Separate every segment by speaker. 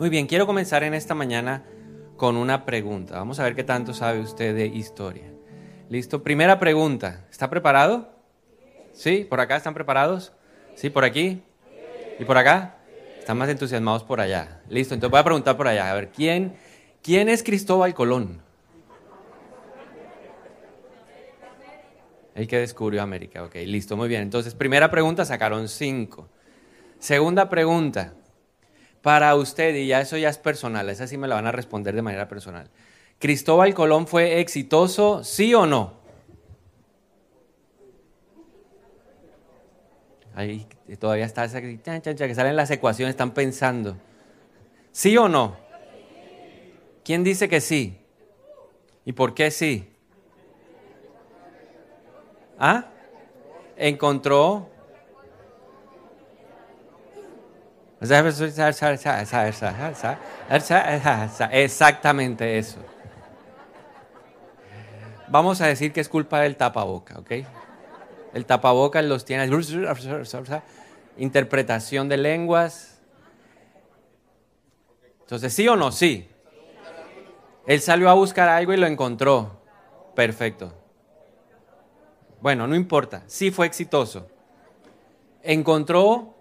Speaker 1: Muy bien, quiero comenzar en esta mañana con una pregunta. Vamos a ver qué tanto sabe usted de historia. Listo, primera pregunta. ¿Está preparado? ¿Sí? ¿Por acá están preparados? ¿Sí? ¿Por aquí? ¿Y por acá? Están más entusiasmados por allá. Listo, entonces voy a preguntar por allá. A ver, ¿quién, quién es Cristóbal Colón? El que descubrió América. Ok, listo, muy bien. Entonces, primera pregunta, sacaron cinco. Segunda pregunta, para usted, y ya eso ya es personal, esa sí me la van a responder de manera personal. ¿Cristóbal Colón fue exitoso, sí o no? Ahí todavía está esa que salen las ecuaciones, están pensando. ¿Sí o no? ¿Quién dice que sí? ¿Y por qué sí? ¿Ah? Encontró Exactamente eso. Vamos a decir que es culpa del tapaboca, ¿ok? El tapaboca los tiene. Interpretación de lenguas. Entonces, ¿sí o no? Sí. Él salió a buscar algo y lo encontró. Perfecto. Bueno, no importa. Sí fue exitoso. Encontró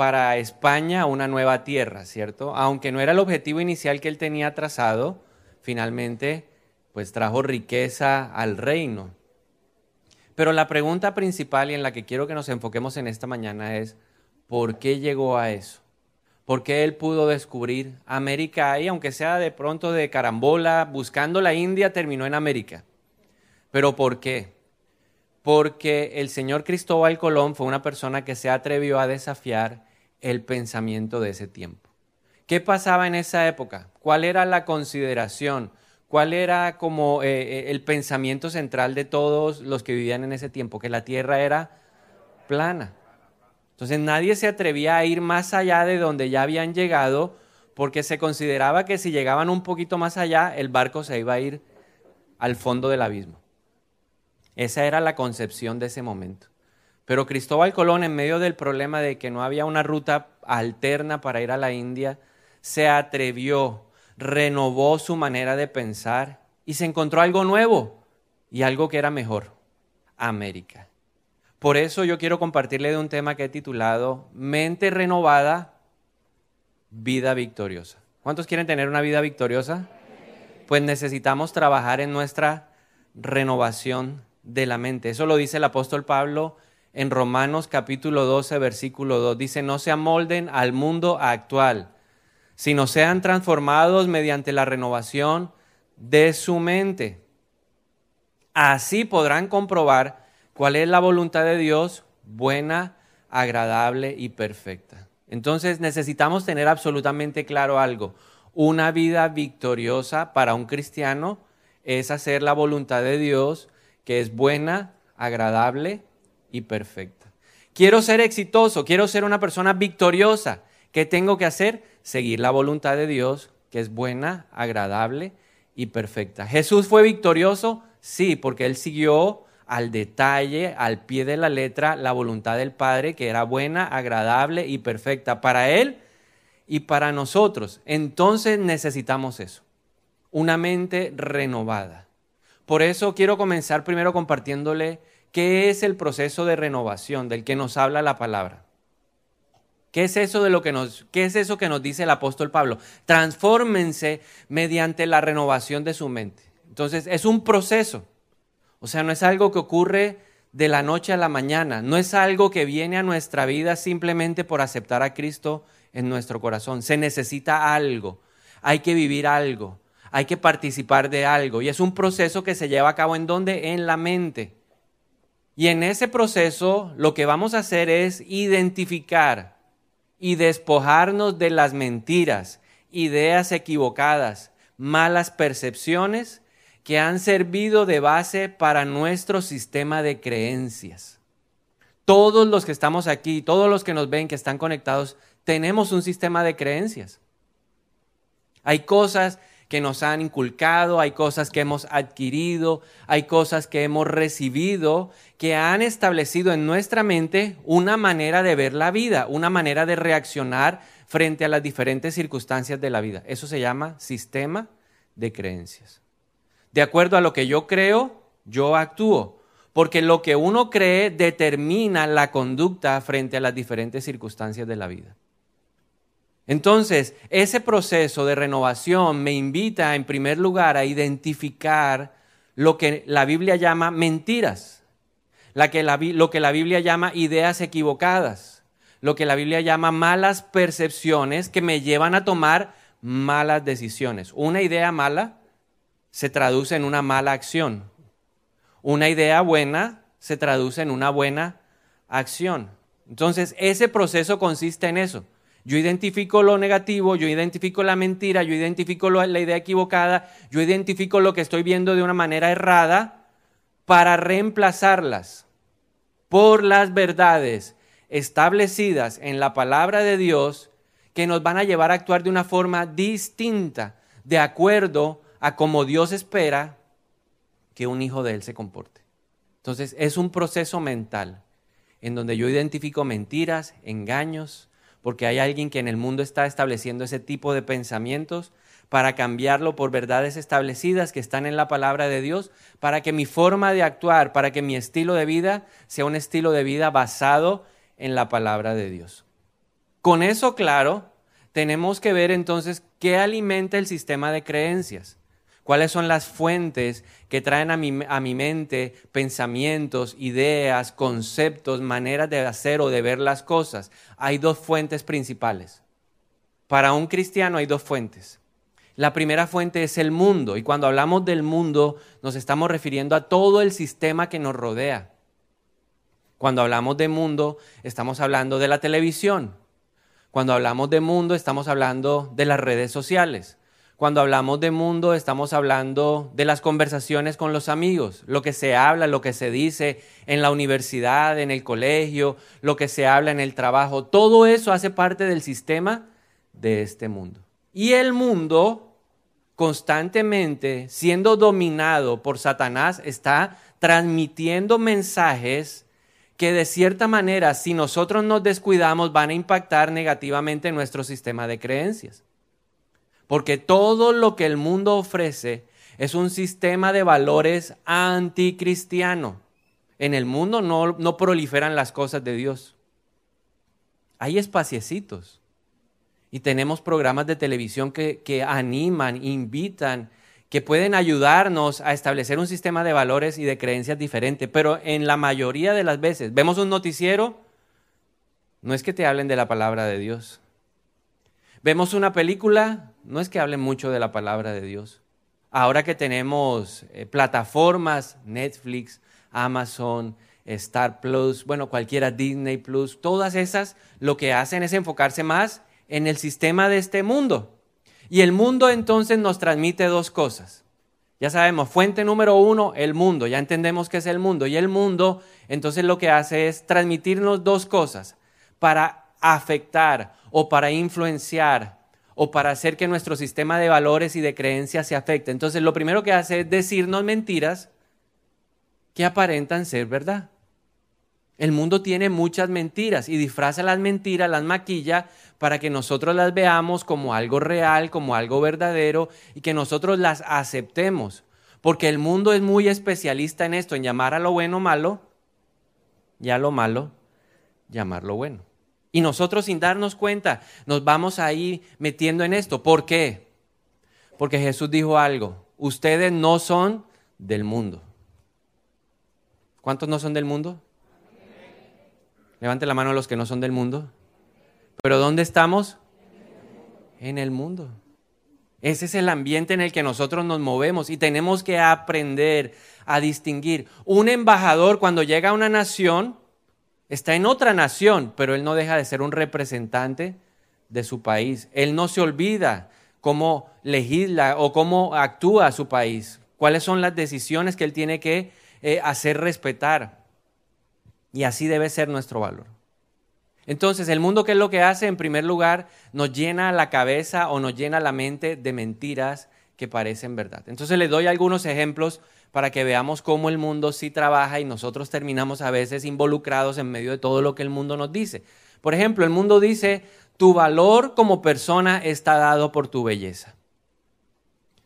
Speaker 1: para España una nueva tierra, ¿cierto? Aunque no era el objetivo inicial que él tenía trazado, finalmente pues trajo riqueza al reino. Pero la pregunta principal y en la que quiero que nos enfoquemos en esta mañana es, ¿por qué llegó a eso? ¿Por qué él pudo descubrir América y aunque sea de pronto de carambola, buscando la India, terminó en América? ¿Pero por qué? Porque el señor Cristóbal Colón fue una persona que se atrevió a desafiar el pensamiento de ese tiempo. ¿Qué pasaba en esa época? ¿Cuál era la consideración? ¿Cuál era como eh, eh, el pensamiento central de todos los que vivían en ese tiempo? Que la tierra era plana. Entonces nadie se atrevía a ir más allá de donde ya habían llegado porque se consideraba que si llegaban un poquito más allá, el barco se iba a ir al fondo del abismo. Esa era la concepción de ese momento. Pero Cristóbal Colón, en medio del problema de que no había una ruta alterna para ir a la India, se atrevió, renovó su manera de pensar y se encontró algo nuevo y algo que era mejor, América. Por eso yo quiero compartirle de un tema que he titulado Mente renovada, vida victoriosa. ¿Cuántos quieren tener una vida victoriosa? Pues necesitamos trabajar en nuestra renovación de la mente. Eso lo dice el apóstol Pablo en Romanos capítulo 12, versículo 2. Dice, no se amolden al mundo actual, sino sean transformados mediante la renovación de su mente. Así podrán comprobar cuál es la voluntad de Dios, buena, agradable y perfecta. Entonces necesitamos tener absolutamente claro algo. Una vida victoriosa para un cristiano es hacer la voluntad de Dios, que es buena, agradable y perfecta. Quiero ser exitoso, quiero ser una persona victoriosa. ¿Qué tengo que hacer? Seguir la voluntad de Dios, que es buena, agradable y perfecta. ¿Jesús fue victorioso? Sí, porque él siguió al detalle, al pie de la letra, la voluntad del Padre, que era buena, agradable y perfecta para él y para nosotros. Entonces necesitamos eso, una mente renovada. Por eso quiero comenzar primero compartiéndole ¿Qué es el proceso de renovación del que nos habla la palabra? ¿Qué es eso de lo que nos qué es eso que nos dice el apóstol Pablo? Transfórmense mediante la renovación de su mente. Entonces, es un proceso. O sea, no es algo que ocurre de la noche a la mañana, no es algo que viene a nuestra vida simplemente por aceptar a Cristo en nuestro corazón. Se necesita algo, hay que vivir algo, hay que participar de algo y es un proceso que se lleva a cabo en donde en la mente. Y en ese proceso lo que vamos a hacer es identificar y despojarnos de las mentiras, ideas equivocadas, malas percepciones que han servido de base para nuestro sistema de creencias. Todos los que estamos aquí, todos los que nos ven, que están conectados, tenemos un sistema de creencias. Hay cosas que nos han inculcado, hay cosas que hemos adquirido, hay cosas que hemos recibido, que han establecido en nuestra mente una manera de ver la vida, una manera de reaccionar frente a las diferentes circunstancias de la vida. Eso se llama sistema de creencias. De acuerdo a lo que yo creo, yo actúo, porque lo que uno cree determina la conducta frente a las diferentes circunstancias de la vida. Entonces, ese proceso de renovación me invita en primer lugar a identificar lo que la Biblia llama mentiras, lo que la Biblia llama ideas equivocadas, lo que la Biblia llama malas percepciones que me llevan a tomar malas decisiones. Una idea mala se traduce en una mala acción. Una idea buena se traduce en una buena acción. Entonces, ese proceso consiste en eso. Yo identifico lo negativo, yo identifico la mentira, yo identifico la idea equivocada, yo identifico lo que estoy viendo de una manera errada para reemplazarlas por las verdades establecidas en la palabra de Dios que nos van a llevar a actuar de una forma distinta, de acuerdo a cómo Dios espera que un hijo de Él se comporte. Entonces es un proceso mental en donde yo identifico mentiras, engaños, porque hay alguien que en el mundo está estableciendo ese tipo de pensamientos para cambiarlo por verdades establecidas que están en la palabra de Dios, para que mi forma de actuar, para que mi estilo de vida sea un estilo de vida basado en la palabra de Dios. Con eso claro, tenemos que ver entonces qué alimenta el sistema de creencias. ¿Cuáles son las fuentes que traen a mi, a mi, mente pensamientos, ideas, conceptos, maneras de hacer o de ver las cosas? Hay dos fuentes principales. Para un cristiano hay dos fuentes. La primera fuente es el mundo y cuando hablamos del mundo nos estamos refiriendo a todo el sistema que nos rodea. Cuando hablamos de mundo estamos hablando de la televisión. Cuando hablamos de mundo estamos hablando de las redes sociales. Cuando hablamos de mundo, estamos hablando de las conversaciones con los amigos, lo que se habla, lo que se dice en la universidad, en el colegio, lo que se habla en el trabajo. Todo eso hace parte del sistema de este mundo. Y el mundo, constantemente siendo dominado por Satanás, está transmitiendo mensajes que de cierta manera, si nosotros nos descuidamos, van a impactar negativamente nuestro sistema de creencias. Porque todo lo que el mundo ofrece es un sistema de valores anticristiano. En el mundo no, proliferan las cosas de Dios. Hay espaciecitos. Y tenemos programas de televisión que, que animan, invitan, que pueden ayudarnos a establecer un sistema de valores y de creencias diferente. Pero en la mayoría de las veces, vemos un noticiero, no es que te hablen de la palabra de Dios. Vemos una película, no es que hablen mucho de la palabra de Dios. Ahora que tenemos eh, plataformas, Netflix, Amazon, Star Plus, bueno, cualquiera Disney Plus, todas esas lo que hacen es enfocarse más en el sistema de este mundo. Y el mundo entonces nos transmite dos cosas. Ya sabemos, fuente número uno, el mundo, ya entendemos qué es el mundo. Y el mundo entonces lo que hace es transmitirnos dos cosas para afectar o para influenciar o para hacer que nuestro sistema de valores y de creencias se afecte. Entonces lo primero que hace es decirnos mentiras que aparentan ser verdad. El mundo tiene muchas mentiras y disfraza las mentiras, las maquilla para que nosotros las veamos como algo real, como algo verdadero y que nosotros las aceptemos. Porque el mundo es muy especialista en esto, en llamar a lo bueno malo y a lo malo llamarlo bueno. Y nosotros sin darnos cuenta nos vamos ahí metiendo en esto. ¿Por qué? Porque Jesús dijo algo, ustedes no son del mundo. ¿Cuántos no son del mundo? Levante la mano a los que no son del mundo. Pero ¿dónde estamos? En el mundo. Ese es el ambiente en el que nosotros nos movemos y tenemos que aprender a distinguir. Un embajador cuando llega a una nación está en otra nación, pero él no deja de ser un representante de su país. Él no se olvida cómo legisla o cómo actúa su país, cuáles son las decisiones que él tiene que eh, hacer respetar. Y así debe ser nuestro valor. Entonces, el mundo, ¿qué es lo que hace? En primer lugar, nos llena la cabeza o nos llena la mente de mentiras que parecen verdad. Entonces, le doy algunos ejemplos para que veamos cómo el mundo sí trabaja y nosotros terminamos a veces involucrados en medio de todo lo que el mundo nos dice. Por ejemplo, el mundo dice, tu valor como persona está dado por tu belleza.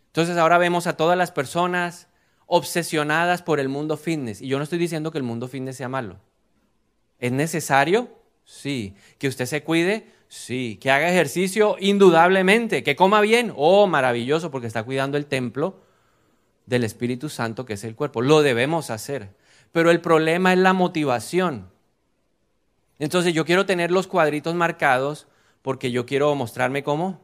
Speaker 1: Entonces ahora vemos a todas las personas obsesionadas por el mundo fitness. Y yo no estoy diciendo que el mundo fitness sea malo. ¿Es necesario? Sí. ¿Que usted se cuide? Sí. ¿Que haga ejercicio? Indudablemente. ¿Que coma bien? Oh, maravilloso, porque está cuidando el templo del Espíritu Santo, que es el cuerpo. Lo debemos hacer. Pero el problema es la motivación. Entonces yo quiero tener los cuadritos marcados porque yo quiero mostrarme como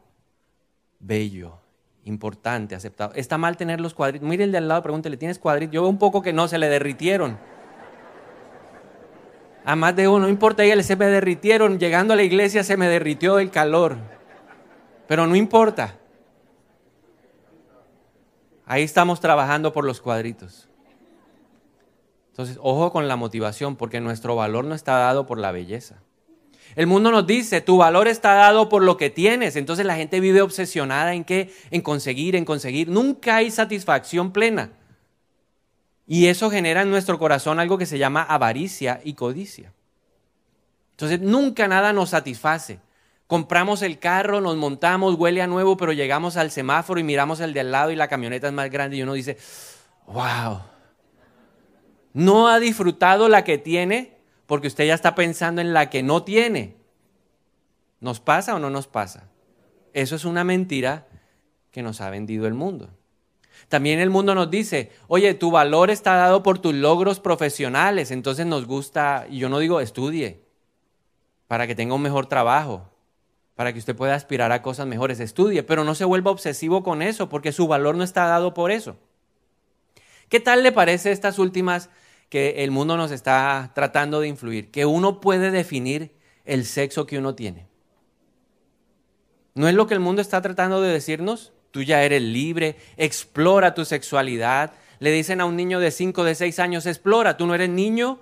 Speaker 1: bello, importante, aceptado. Está mal tener los cuadritos. Mire el de al lado, pregúntele, ¿tienes cuadritos? Yo veo un poco que no, se le derritieron. A más de uno, no importa, ella se me derritieron. Llegando a la iglesia se me derritió el calor. Pero no importa. Ahí estamos trabajando por los cuadritos. Entonces, ojo con la motivación, porque nuestro valor no está dado por la belleza. El mundo nos dice, tu valor está dado por lo que tienes. Entonces la gente vive obsesionada en qué? En conseguir, en conseguir. Nunca hay satisfacción plena. Y eso genera en nuestro corazón algo que se llama avaricia y codicia. Entonces nunca nada nos satisface. Compramos el carro, nos montamos, huele a nuevo, pero llegamos al semáforo y miramos el de al lado y la camioneta es más grande y uno dice, wow. No ha disfrutado la que tiene porque usted ya está pensando en la que no tiene. ¿Nos pasa o no nos pasa? Eso es una mentira que nos ha vendido el mundo. También el mundo nos dice, oye, tu valor está dado por tus logros profesionales, entonces nos gusta, y yo no digo estudie, para que tenga un mejor trabajo, para que usted pueda aspirar a cosas mejores, estudie, pero no se vuelva obsesivo con eso, porque su valor no está dado por eso. ¿Qué tal le parece estas últimas que el mundo nos está tratando de influir, que uno puede definir el sexo que uno tiene. ¿No es lo que el mundo está tratando de decirnos? Tú ya eres libre, explora tu sexualidad. Le dicen a un niño de 5, de 6 años, explora, tú no eres niño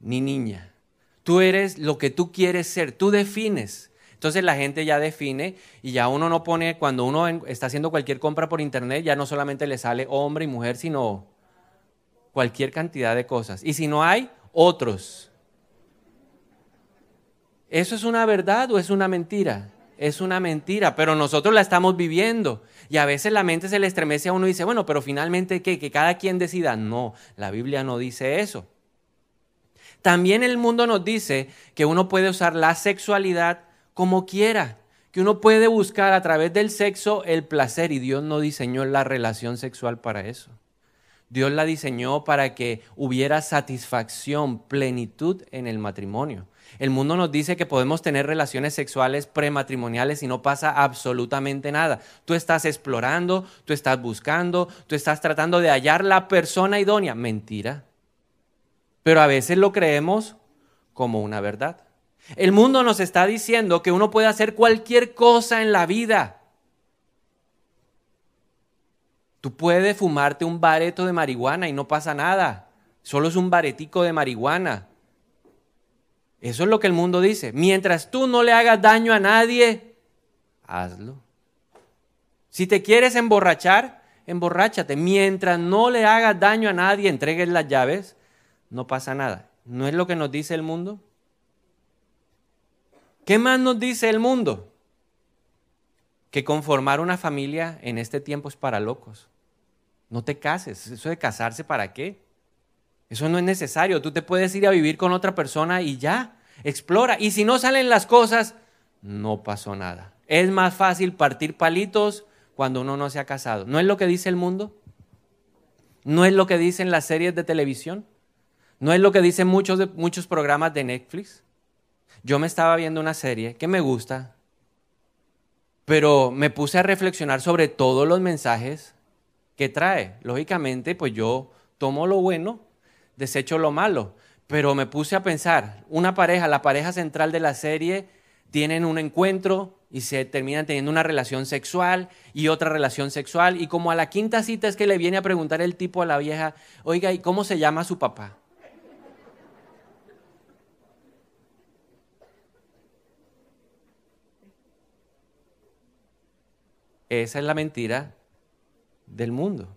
Speaker 1: ni niña. Tú eres lo que tú quieres ser, tú defines. Entonces la gente ya define y ya uno no pone, cuando uno está haciendo cualquier compra por internet, ya no solamente le sale hombre y mujer, sino cualquier cantidad de cosas. Y si no hay, otros. ¿Eso es una verdad o es una mentira? Es una mentira, pero nosotros la estamos viviendo. Y a veces la mente se le estremece a uno y dice, bueno, pero finalmente ¿qué? Que cada quien decida. No, la Biblia no dice eso. También el mundo nos dice que uno puede usar la sexualidad como quiera, que uno puede buscar a través del sexo el placer y Dios no diseñó la relación sexual para eso. Dios la diseñó para que hubiera satisfacción, plenitud en el matrimonio. El mundo nos dice que podemos tener relaciones sexuales prematrimoniales y no pasa absolutamente nada. Tú estás explorando, tú estás buscando, tú estás tratando de hallar la persona idónea. Mentira. Pero a veces lo creemos como una verdad. El mundo nos está diciendo que uno puede hacer cualquier cosa en la vida Tú puedes fumarte un bareto de marihuana y no pasa nada. Solo es un baretico de marihuana. Eso es lo que el mundo dice. Mientras tú no le hagas daño a nadie, hazlo. Si te quieres emborrachar, emborráchate. Mientras no le hagas daño a nadie, entregues las llaves, no pasa nada. ¿No es lo que nos dice el mundo? ¿Qué más nos dice el mundo? Que conformar una familia en este tiempo es para locos. No te cases. ¿Eso de casarse para qué? Eso no es necesario. Tú te puedes ir a vivir con otra persona y ya. Explora. Y si no salen las cosas, no pasó nada. Es más fácil partir palitos cuando uno no se ha casado. ¿No es lo que dice el mundo? ¿No es lo que dicen las series de televisión? ¿No es lo que dicen muchos, muchos programas de Netflix? Yo me estaba viendo una serie que me gusta, pero me puse a reflexionar sobre todos los mensajes ¿Qué trae. Lógicamente, pues yo tomo lo bueno, desecho lo malo. Pero me puse a pensar, una pareja, la pareja central de la serie, tienen un encuentro y se terminan teniendo una relación sexual y otra relación sexual. Y como a la quinta cita es que le viene a preguntar el tipo a la vieja, oiga, ¿y cómo se llama su papá? Esa es la mentira del mundo.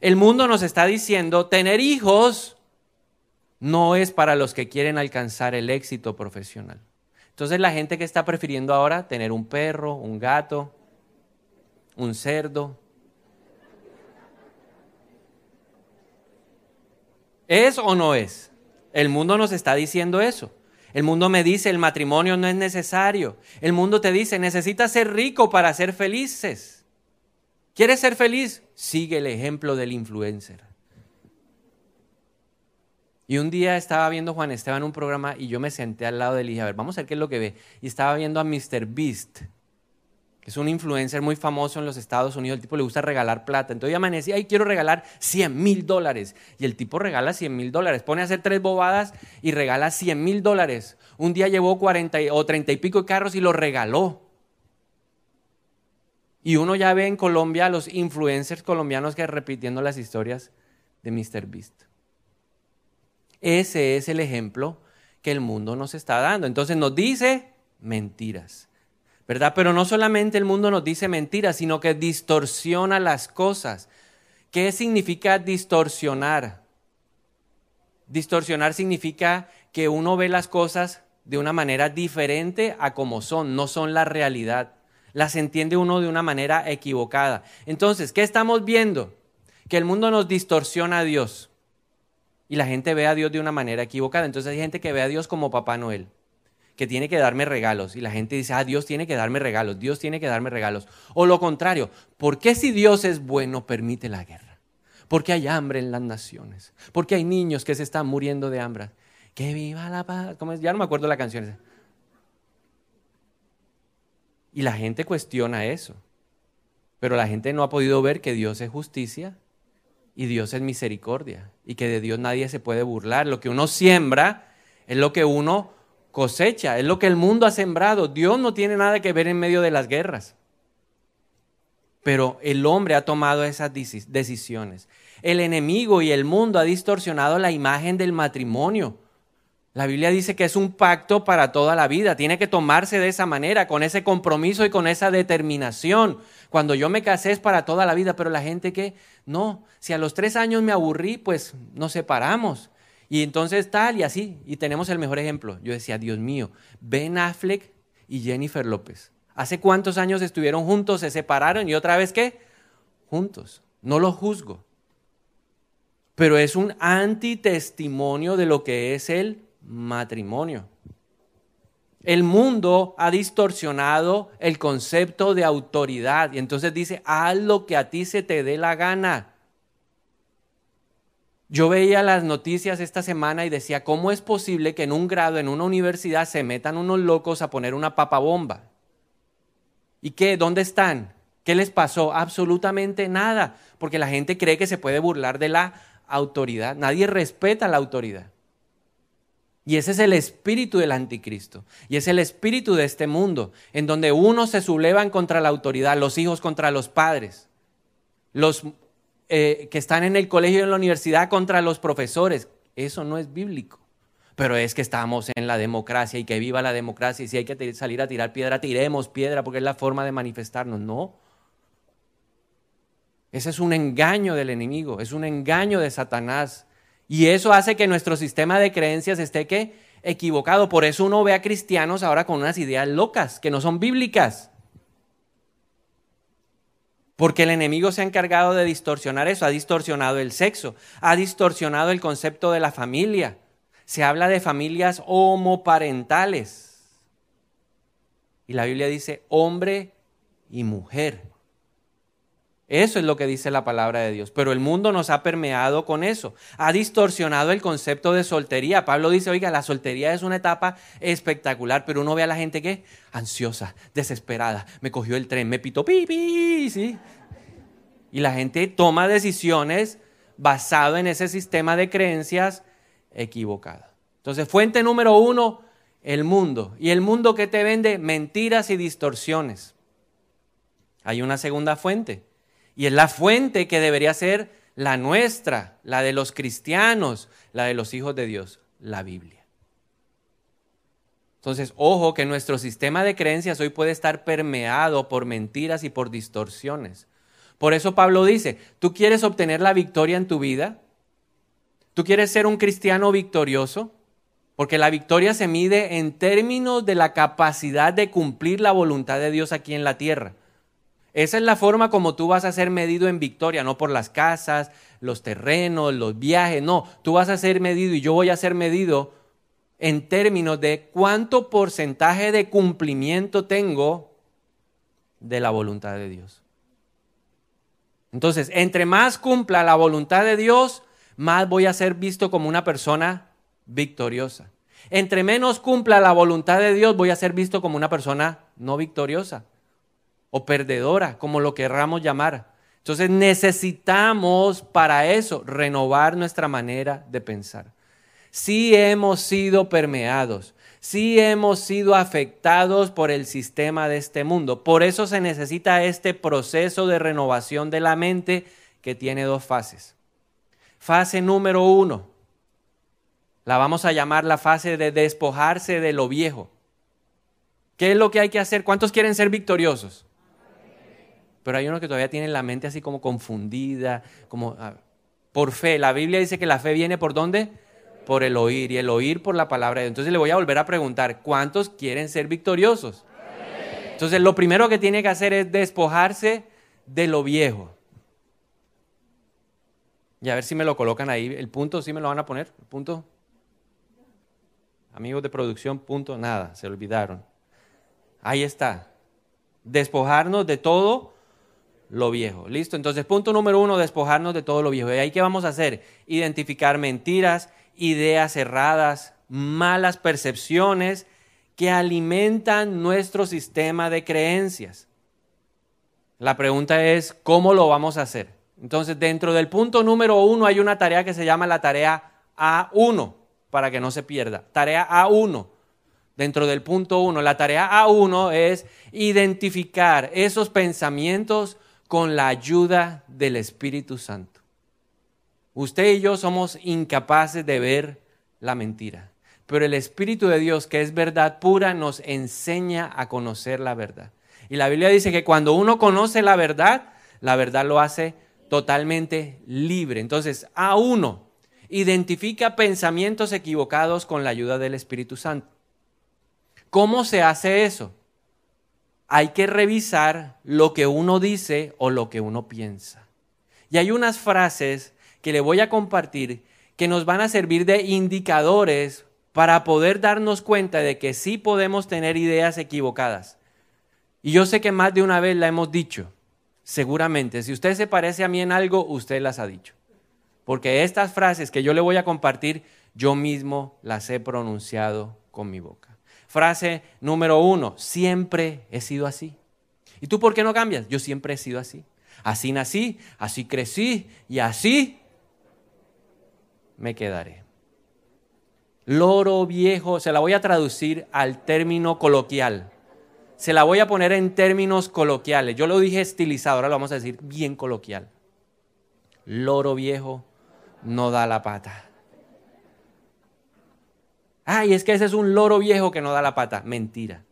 Speaker 1: El mundo nos está diciendo, tener hijos no es para los que quieren alcanzar el éxito profesional. Entonces la gente que está prefiriendo ahora tener un perro, un gato, un cerdo. ¿Es o no es? El mundo nos está diciendo eso. El mundo me dice, el matrimonio no es necesario. El mundo te dice, necesitas ser rico para ser felices. ¿Quieres ser feliz? Sigue el ejemplo del influencer. Y un día estaba viendo Juan Esteban un programa y yo me senté al lado de él y a ver, vamos a ver qué es lo que ve. Y estaba viendo a Mr. Beast, es un influencer muy famoso en los Estados Unidos. El tipo le gusta regalar plata. Entonces yo amanecí, ay, quiero regalar 100 mil dólares. Y el tipo regala 100 mil dólares. Pone a hacer tres bobadas y regala 100 mil dólares. Un día llevó 40 o 30 y pico de carros y los regaló. Y uno ya ve en Colombia a los influencers colombianos que repitiendo las historias de Mr. Beast. Ese es el ejemplo que el mundo nos está dando. Entonces nos dice mentiras, ¿verdad? Pero no solamente el mundo nos dice mentiras, sino que distorsiona las cosas. ¿Qué significa distorsionar? Distorsionar significa que uno ve las cosas de una manera diferente a como son, no son la realidad. Las entiende uno de una manera equivocada. Entonces, ¿qué estamos viendo? Que el mundo nos distorsiona a Dios y la gente ve a Dios de una manera equivocada. Entonces hay gente que ve a Dios como Papá Noel, que tiene que darme regalos. Y la gente dice, ah, Dios tiene que darme regalos, Dios tiene que darme regalos. O lo contrario, ¿por qué si Dios es bueno permite la guerra? Porque hay hambre en las naciones, porque hay niños que se están muriendo de hambre. Que viva la paz. Ya no me acuerdo la canción. Y la gente cuestiona eso. Pero la gente no ha podido ver que Dios es justicia y Dios es misericordia y que de Dios nadie se puede burlar. Lo que uno siembra es lo que uno cosecha, es lo que el mundo ha sembrado. Dios no tiene nada que ver en medio de las guerras. Pero el hombre ha tomado esas decisiones. El enemigo y el mundo ha distorsionado la imagen del matrimonio. La Biblia dice que es un pacto para toda la vida. Tiene que tomarse de esa manera, con ese compromiso y con esa determinación. Cuando yo me casé es para toda la vida, pero la gente que no, si a los tres años me aburrí, pues nos separamos. Y entonces tal y así, y tenemos el mejor ejemplo. Yo decía, Dios mío, Ben Affleck y Jennifer López. ¿Hace cuántos años estuvieron juntos, se separaron y otra vez qué? Juntos. No lo juzgo. Pero es un antitestimonio de lo que es el matrimonio. El mundo ha distorsionado el concepto de autoridad y entonces dice, haz lo que a ti se te dé la gana. Yo veía las noticias esta semana y decía, ¿cómo es posible que en un grado, en una universidad, se metan unos locos a poner una papabomba? ¿Y qué? ¿Dónde están? ¿Qué les pasó? Absolutamente nada, porque la gente cree que se puede burlar de la autoridad. Nadie respeta la autoridad. Y ese es el espíritu del anticristo. Y es el espíritu de este mundo, en donde unos se sublevan contra la autoridad, los hijos contra los padres, los eh, que están en el colegio y en la universidad contra los profesores. Eso no es bíblico. Pero es que estamos en la democracia y que viva la democracia. Y si hay que salir a tirar piedra, tiremos piedra porque es la forma de manifestarnos. No. Ese es un engaño del enemigo, es un engaño de Satanás y eso hace que nuestro sistema de creencias esté equivocado. Por eso uno ve a cristianos ahora con unas ideas locas, que no son bíblicas. Porque el enemigo se ha encargado de distorsionar eso, ha distorsionado el sexo, ha distorsionado el concepto de la familia. Se habla de familias homoparentales. Y la Biblia dice hombre y mujer. Eso es lo que dice la palabra de Dios. Pero el mundo nos ha permeado con eso. Ha distorsionado el concepto de soltería. Pablo dice, oiga, la soltería es una etapa espectacular, pero uno ve a la gente que ansiosa, desesperada, me cogió el tren, me pitó pipi, ¿sí? Y la gente toma decisiones basado en ese sistema de creencias equivocado. Entonces, fuente número uno, el mundo. Y el mundo que te vende mentiras y distorsiones. Hay una segunda fuente y es la fuente que debería ser la nuestra, la de los cristianos, la de los hijos de Dios, la Biblia. Entonces, ojo que nuestro sistema de creencias hoy puede estar permeado por mentiras y por distorsiones. Por eso Pablo dice, ¿tú quieres obtener la victoria en tu vida? ¿Tú quieres ser un cristiano victorioso? Porque la victoria se mide en términos de la capacidad de cumplir la voluntad de Dios aquí en la tierra. Esa es la forma como tú vas a ser medido en victoria, no por las casas, los terrenos, los viajes, no, tú vas a ser medido y yo voy a ser medido en términos de cuánto porcentaje de cumplimiento tengo de la voluntad de Dios. Entonces, entre más cumpla la voluntad de Dios, más voy a ser visto como una persona victoriosa. Entre menos cumpla la voluntad de Dios, voy a ser visto como una persona no victoriosa o perdedora, como lo querramos llamar. Entonces necesitamos para eso renovar nuestra manera de pensar. Si hemos sido permeados, si hemos sido afectados por el sistema de este mundo. Por eso se necesita este proceso de renovación de la mente que tiene dos fases. Fase número uno, la vamos a llamar la fase de despojarse de lo viejo. ¿Qué es lo que hay que hacer? ¿Cuántos quieren ser victoriosos? Pero hay uno que todavía tiene la mente así como confundida, como ah, por fe. La Biblia dice que la fe viene por dónde? Por el oír y el oír por la palabra de Dios. Entonces le voy a volver a preguntar, ¿cuántos quieren ser victoriosos? Entonces lo primero que tiene que hacer es despojarse de lo viejo. Y a ver si me lo colocan ahí. El punto, ¿sí me lo van a poner? ¿El punto? Amigos de producción, punto, nada, se olvidaron. Ahí está. Despojarnos de todo lo viejo. ¿Listo? Entonces, punto número uno, despojarnos de todo lo viejo. ¿Y ahí qué vamos a hacer? Identificar mentiras, ideas erradas, malas percepciones que alimentan nuestro sistema de creencias. La pregunta es, ¿cómo lo vamos a hacer? Entonces, dentro del punto número uno hay una tarea que se llama la tarea A1 para que no se pierda. Tarea A1, dentro del punto 1. La tarea A1 es identificar esos pensamientos con la ayuda del Espíritu Santo. Usted y yo somos incapaces de ver la mentira, pero el Espíritu de Dios, que es verdad pura, nos enseña a conocer la verdad. Y la Biblia dice que cuando uno conoce la verdad, la verdad lo hace totalmente libre. Entonces, A1, identifica pensamientos equivocados con la ayuda del Espíritu Santo. ¿Cómo se hace eso? Hay que revisar lo que uno dice o lo que uno piensa. Y hay unas frases que le voy a compartir que nos van a servir de indicadores para poder darnos cuenta de que sí podemos tener ideas equivocadas. Y yo sé que más de una vez la hemos dicho. Seguramente, si usted se parece a mí en algo, usted las ha dicho porque estas frases que yo le voy a compartir, yo mismo las he pronunciado con mi boca. Frase número uno, siempre he sido así. ¿Y tú por qué no cambias? Yo siempre he sido así. Así nací, así crecí y así me quedaré. Loro viejo, se la voy a traducir al término coloquial. Se la voy a poner en términos coloquiales. Yo lo dije estilizado, ahora lo vamos a decir bien coloquial. Loro viejo, no da la pata. Ay, es que ese es un loro viejo que no da la pata. Mentira.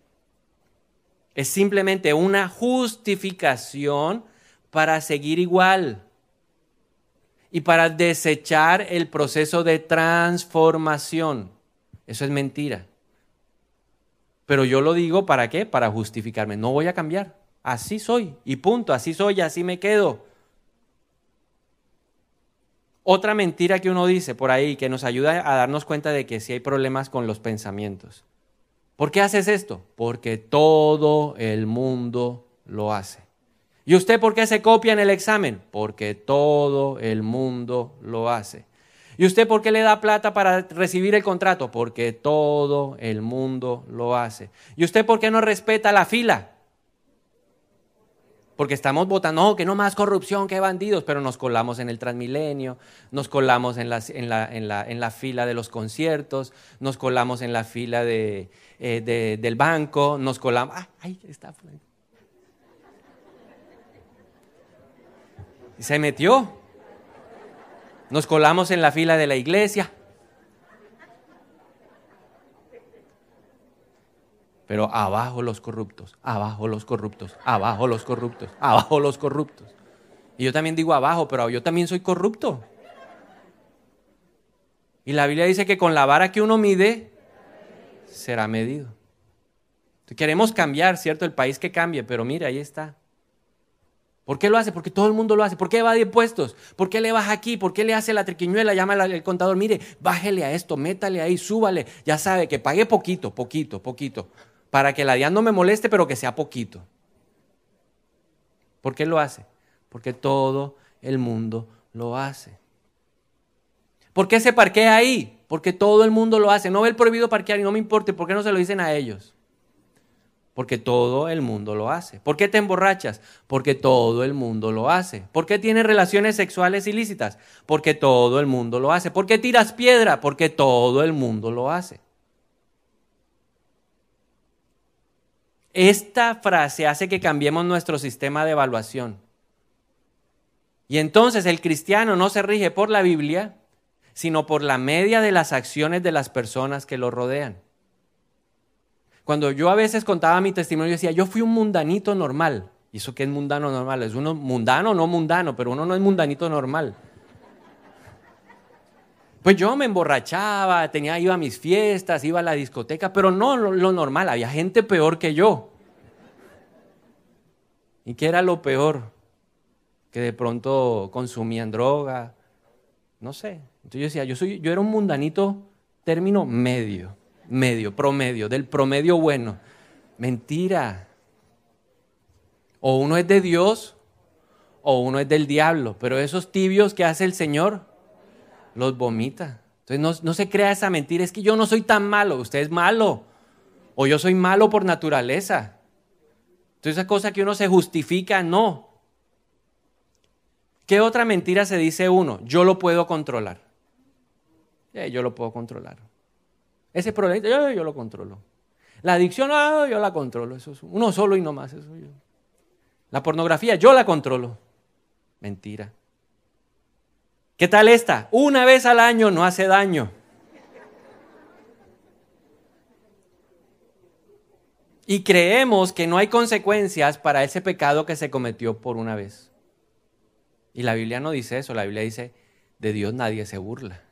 Speaker 1: Es simplemente una justificación para seguir igual y para desechar el proceso de transformación. Eso es mentira. Pero yo lo digo para qué? Para justificarme. No voy a cambiar. Así soy. Y punto. Así soy. Así me quedo. Otra mentira que uno dice por ahí que nos ayuda a darnos cuenta de que sí hay problemas con los pensamientos. ¿Por qué haces esto? Porque todo el mundo lo hace. ¿Y usted por qué se copia en el examen? Porque todo el mundo lo hace. ¿Y usted por qué le da plata para recibir el contrato? Porque todo el mundo lo hace. ¿Y usted por qué no respeta la fila? Porque estamos votando, no, que no más corrupción, que bandidos, pero nos colamos en el Transmilenio, nos colamos en la, en la, en la, fila de los conciertos, nos colamos en la fila de, eh, del banco, nos colamos... Ah, ahí está. Se metió. Nos colamos en la fila de la iglesia. Pero abajo los corruptos, abajo los corruptos, abajo los corruptos, abajo los corruptos. Y yo también digo abajo, pero yo también soy corrupto. Y la Biblia dice que con la vara que uno mide, será medido. Queremos cambiar, ¿cierto? El país que cambie, pero mire, ahí está. ¿Por qué lo hace? Porque todo el mundo lo hace. ¿Por qué va de impuestos? ¿Por qué le baja aquí? ¿Por qué le hace la triquiñuela? Llama al contador, mire, bájele a esto, métale ahí, súbale. Ya sabe que pague poquito, poquito, poquito. Para que la DIAN no me moleste, pero que sea poquito. ¿Por qué lo hace? Porque todo el mundo lo hace. ¿Por qué se parquea ahí? Porque todo el mundo lo hace. No ve el prohibido parquear y no me importa. ¿Por qué no se lo dicen a ellos? Porque todo el mundo lo hace. ¿Por qué te emborrachas? Porque todo el mundo lo hace. ¿Por qué tienes relaciones sexuales ilícitas? Porque todo el mundo lo hace. ¿Por qué tiras piedra? Porque todo el mundo lo hace. Esta frase hace que cambiemos nuestro sistema de evaluación. Y entonces el cristiano no se rige por la Biblia, sino por la media de las acciones de las personas que lo rodean. Cuando yo a veces contaba mi testimonio, yo decía, yo fui un mundanito normal. ¿Y eso qué es mundano normal? ¿Es uno mundano no mundano? Pero uno no es mundanito normal. Pues yo me emborrachaba, tenía, iba a mis fiestas, iba a la discoteca, pero no lo, normal, había gente peor que yo. ¿Y qué era lo peor? Que de pronto consumían droga, no sé. Entonces yo decía, yo, soy, yo era un mundanito término medio medio, promedio, del promedio bueno. Mentira. O uno es de Dios o uno es del diablo, pero esos tibios que hace el Señor los vomita. Entonces no, se crea esa mentira, es que yo no soy tan malo, usted es malo, o yo soy malo por naturaleza. Entonces esa cosa que uno se justifica, no. ¿Qué otra mentira se dice uno? Yo lo puedo controlar. yo lo puedo controlar. Ese problema, yo, lo controlo. La adicción, ah, yo la controlo. Eso es uno solo y no más. Eso yo. La pornografía, yo la controlo. Mentira. ¿Qué tal esta? Una vez al año no hace daño. Y creemos que no hay consecuencias para ese pecado que se cometió por una vez. Y la Biblia no dice eso, la Biblia dice, de Dios nadie se burla.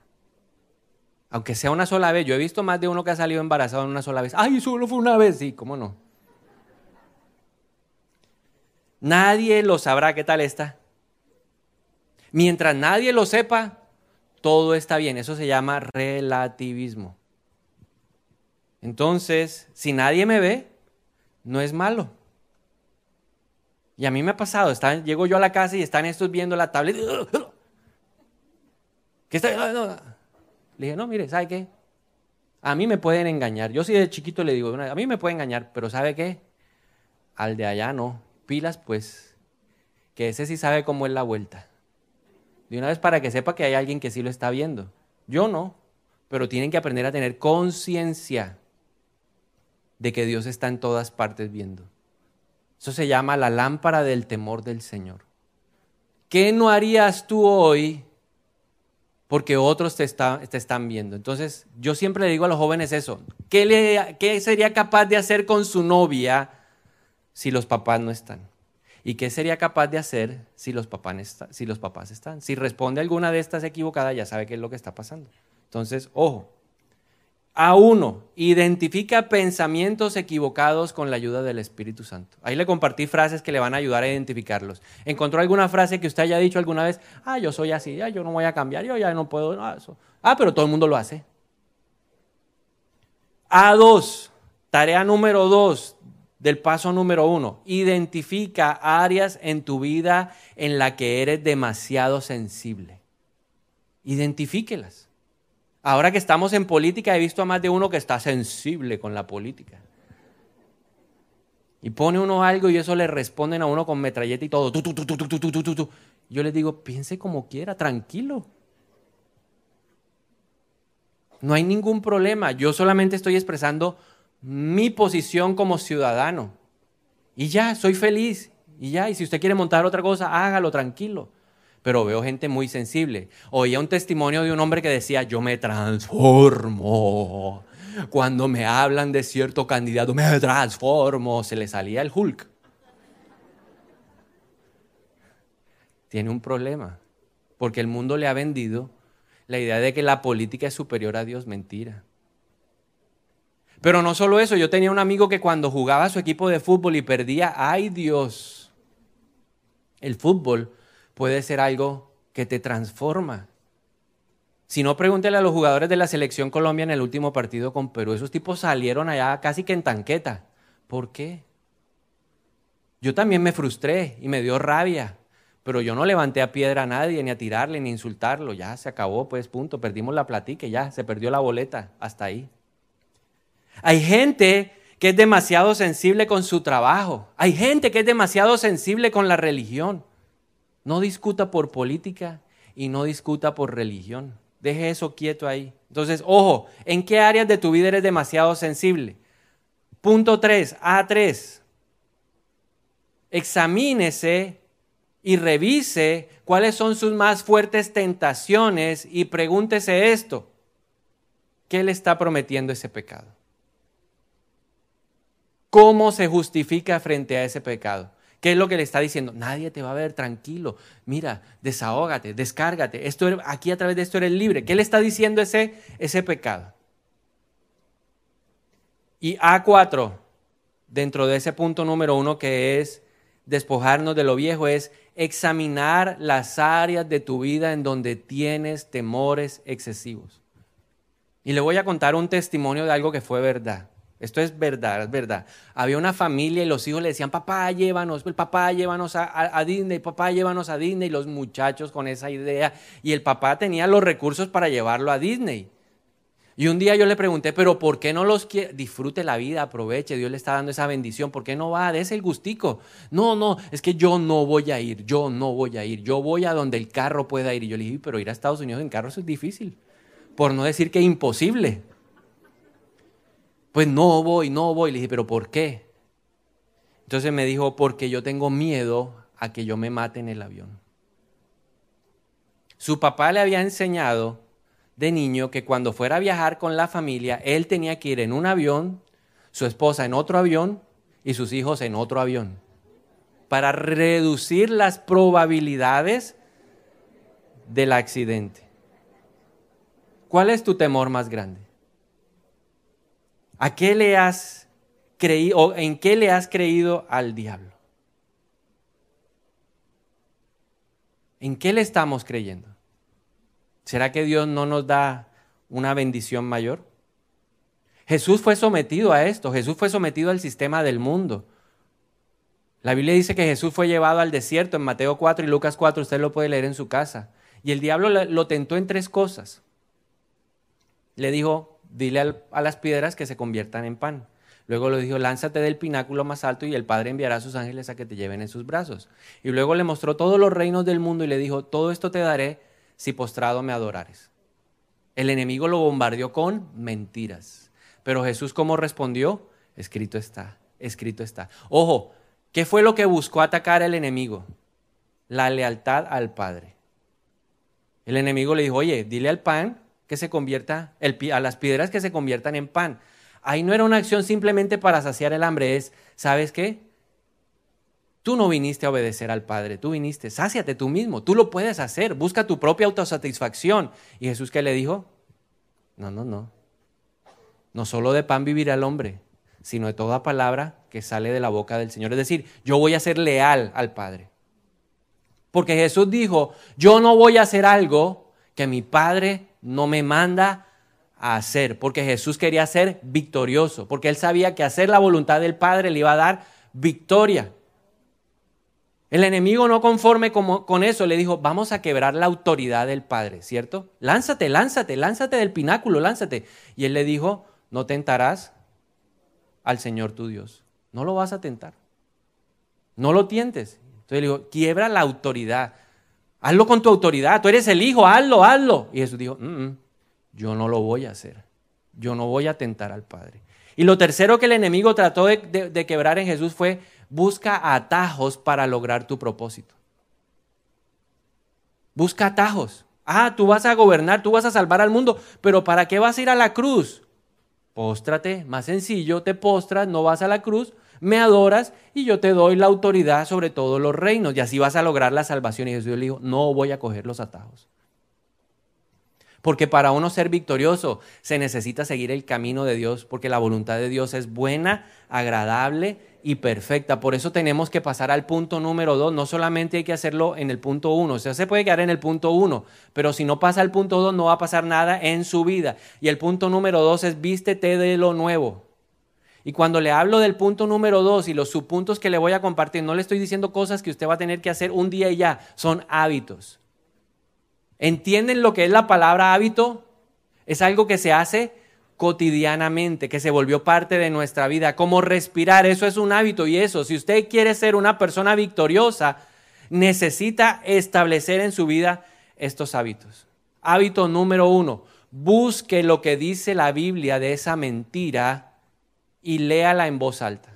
Speaker 1: Aunque sea una sola vez. Yo he visto más de uno que ha salido embarazado en una sola vez. ¡Ay, solo fue una vez! Sí, ¿cómo no? Nadie lo sabrá qué tal está. Mientras nadie lo sepa, todo está bien. Eso se llama relativismo. Entonces, si nadie me ve, no es malo. Y a mí me ha pasado, llego yo a la casa y están estos viendo la tablet. ¿Qué está? Le dije, no, mire, ¿sabe qué? A mí me pueden engañar. Yo sí de chiquito le digo, a mí me pueden engañar, pero ¿sabe qué? Al de allá no. Pilas, pues, que ese sí sabe cómo es la vuelta. De una vez para que sepa que hay alguien que sí lo está viendo. Yo no, pero tienen que aprender a tener conciencia de que Dios está en todas partes viendo. Eso se llama la lámpara del temor del Señor. ¿Qué no harías tú hoy porque otros te, están viendo. Entonces, yo siempre le digo a los jóvenes eso, ¿qué, le, ¿qué sería capaz de hacer con su novia si los papás no están? ¿Y qué sería capaz de hacer si los, papás están? Si responde alguna de estas equivocadas, ya sabe qué es lo que está pasando. Entonces, ojo, a uno, identifica pensamientos equivocados con la ayuda del Espíritu Santo. Ahí le compartí frases que le van a ayudar a identificarlos. ¿Encontró alguna frase que usted haya dicho alguna vez? Ah, yo soy así, ya, yo no voy a cambiar, yo ya no puedo. Ah, pero todo el mundo lo hace. A2, tarea número dos del paso número uno. Identifica áreas en tu vida en la que eres demasiado sensible. Identifíquelas. Ahora que estamos en política, he visto a más de uno que está sensible con la política. Y pone uno algo y eso le responden a uno con metralleta y todo. Yo les digo, piense como quiera, tranquilo. No hay ningún problema. Yo solamente estoy expresando mi posición como ciudadano. Y ya, soy feliz. Y ya, y si usted quiere montar otra cosa, hágalo tranquilo pero veo gente muy sensible. Oía un testimonio de un hombre que decía, yo me transformo. Cuando me hablan de cierto candidato, me transformo. Se le salía el Hulk. Tiene un problema, porque el mundo le ha vendido la idea de que la política es superior a Dios. Mentira. Pero no solo eso, yo tenía un amigo que cuando jugaba su equipo de fútbol y perdía, ay Dios, el fútbol puede ser algo que te transforma. Si no, pregúntele a los jugadores de la selección Colombia en el último partido con Perú. Esos tipos salieron allá casi que en tanqueta. ¿Por qué? Yo también me frustré y me dio rabia, pero yo no levanté a piedra a nadie, ni a tirarle, ni a insultarlo. Ya se acabó, pues punto. Perdimos la platica, ya se perdió la boleta. Hasta ahí. Hay gente que es demasiado sensible con su trabajo. Hay gente que es demasiado sensible con la religión. No discuta por política y no discuta por religión. Deje eso quieto ahí. Entonces, ojo, ¿en qué áreas de tu vida eres demasiado sensible? Punto 3, A3. Examínese y revise cuáles son sus más fuertes tentaciones y pregúntese esto. ¿Qué le está prometiendo ese pecado? ¿Cómo se justifica frente a ese pecado? ¿Qué es lo que le está diciendo? Nadie te va a ver tranquilo. Mira, desahógate, descárgate. Esto, aquí a través de esto eres libre. ¿Qué le está diciendo ese, ese pecado? Y A4, dentro de ese punto número uno que es despojarnos de lo viejo, es examinar las áreas de tu vida en donde tienes temores excesivos. Y le voy a contar un testimonio de algo que fue verdad. Esto es verdad, es verdad. Había una familia y los hijos le decían, papá, llévanos, el papá, llévanos a, Disney, papá, llévanos a Disney. Y los muchachos con esa idea. Y el papá tenía los recursos para llevarlo a Disney. Y un día yo le pregunté, pero ¿por qué no los quiere? Disfrute la vida, aproveche, Dios le está dando esa bendición, ¿por qué no va? Dese el gustico. No, no, es que yo no voy a ir, yo no voy a ir, yo voy a donde el carro pueda ir. Y yo le dije, pero ir a Estados Unidos en carro eso es difícil, por no decir que imposible pues no voy, no voy. Le dije, pero ¿por qué? Entonces me dijo, porque yo tengo miedo a que yo me mate en el avión. Su papá le había enseñado de niño que cuando fuera a viajar con la familia, él tenía que ir en un avión, su esposa en otro avión y sus hijos en otro avión, para reducir las probabilidades del accidente. ¿Cuál es tu temor más grande? ¿A qué le has creído o en qué le has creído al diablo? ¿En qué le estamos creyendo? ¿Será que Dios no nos da una bendición mayor? Jesús fue sometido a esto, Jesús fue sometido al sistema del mundo. La Biblia dice que Jesús fue llevado al desierto en Mateo 4 y Lucas 4, usted lo puede leer en su casa. Y el diablo lo tentó en tres cosas. Le dijo, dile a las piedras que se conviertan en pan. Luego le dijo, lánzate del pináculo más alto y el Padre enviará a sus ángeles a que te lleven en sus brazos. Y luego le mostró todos los reinos del mundo y le dijo, todo esto te daré si postrado me adorares. El enemigo lo bombardeó con mentiras. Pero Jesús, ¿cómo respondió? Escrito está, escrito está. Ojo, ¿qué fue lo que buscó atacar el enemigo? La lealtad al Padre. El enemigo le dijo, oye, dile al pan que se convierta, a las piedras que se conviertan en pan. Ahí no era una acción simplemente para saciar el hambre, es, ¿sabes qué? Tú no viniste a obedecer al Padre, tú viniste, sáciate tú mismo, tú lo puedes hacer, busca tu propia autosatisfacción. ¿Y Jesús qué le dijo? No, no, no. No solo de pan vivirá el hombre, sino de toda palabra que sale de la boca del Señor. Es decir, yo voy a ser leal al Padre. Porque Jesús dijo, yo no voy a hacer algo que mi Padre no me manda a hacer, porque Jesús quería ser victorioso, porque él sabía que hacer la voluntad del Padre le iba a dar victoria. El enemigo no conforme con eso le dijo, vamos a quebrar la autoridad del Padre, ¿cierto? Lánzate, lánzate, lánzate del pináculo, lánzate. Y él le dijo, no tentarás al Señor tu Dios. No lo vas a tentar. No lo tientes. Entonces le dijo, quiebra la autoridad. Hazlo con tu autoridad. Tú eres el hijo, hazlo, hazlo. Y Jesús dijo, mm, mm, yo no lo voy a hacer. Yo no voy a tentar al Padre. Y lo tercero que el enemigo trató de, quebrar en Jesús fue, busca atajos para lograr tu propósito. Busca atajos. Ah, tú vas a gobernar, tú vas a salvar al mundo, pero ¿para qué vas a ir a la cruz? Póstrate, más sencillo, te postras, no vas a la cruz, me adoras y yo te doy la autoridad sobre todos los reinos y así vas a lograr la salvación. Y Jesús le dijo, no voy a coger los atajos. Porque para uno ser victorioso se necesita seguir el camino de Dios, porque la voluntad de Dios es buena, agradable y perfecta. Por eso tenemos que pasar al punto número dos. No solamente hay que hacerlo en el punto uno. O sea, se puede quedar en el punto uno, pero si no pasa al punto dos, no va a pasar nada en su vida. Y el punto número dos es vístete de lo nuevo. Y cuando le hablo del punto número dos y los subpuntos que le voy a compartir, no le estoy diciendo cosas que usted va a tener que hacer un día y ya, son hábitos. ¿Entienden lo que es la palabra hábito? Es algo que se hace cotidianamente, que se volvió parte de nuestra vida, como respirar, eso es un hábito y eso, si usted quiere ser una persona victoriosa, necesita establecer en su vida estos hábitos. Hábito número uno, busque lo que dice la Biblia de esa mentira y léala en voz alta.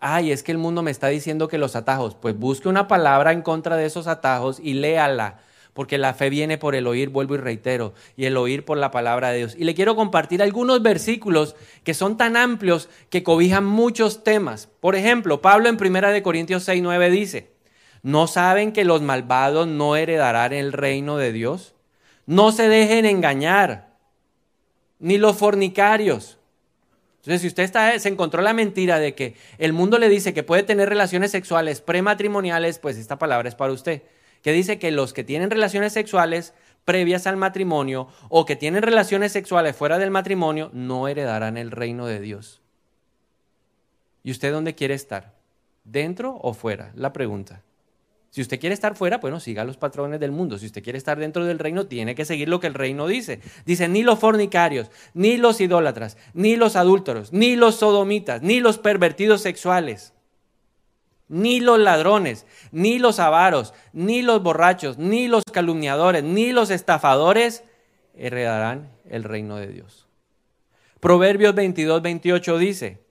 Speaker 1: Ay, es que el mundo me está diciendo que los atajos, pues busque una palabra en contra de esos atajos y léala, porque la fe viene por el oír, vuelvo y reitero, y el oír por la palabra de Dios. Y le quiero compartir algunos versículos que son tan amplios que cobijan muchos temas. Por ejemplo, Pablo en 1 Corintios 6, 9 dice, ¿no saben que los malvados no heredarán el reino de Dios? No se dejen engañar, ni los fornicarios entonces, si usted se encontró la mentira de que el mundo le dice que puede tener relaciones sexuales prematrimoniales, pues esta palabra es para usted. Que dice que los que tienen relaciones sexuales previas al matrimonio o que tienen relaciones sexuales fuera del matrimonio no heredarán el reino de Dios. ¿Y usted dónde quiere estar? ¿Dentro o fuera? La pregunta. Si usted quiere estar fuera, bueno, siga los patrones del mundo. Si usted quiere estar dentro del reino, tiene que seguir lo que el reino dice. Dice, ni los fornicarios, ni los idólatras, ni los adúlteros, ni los sodomitas, ni los pervertidos sexuales, ni los ladrones, ni los avaros, ni los borrachos, ni los calumniadores, ni los estafadores heredarán el reino de Dios. Proverbios 22, 28 dice,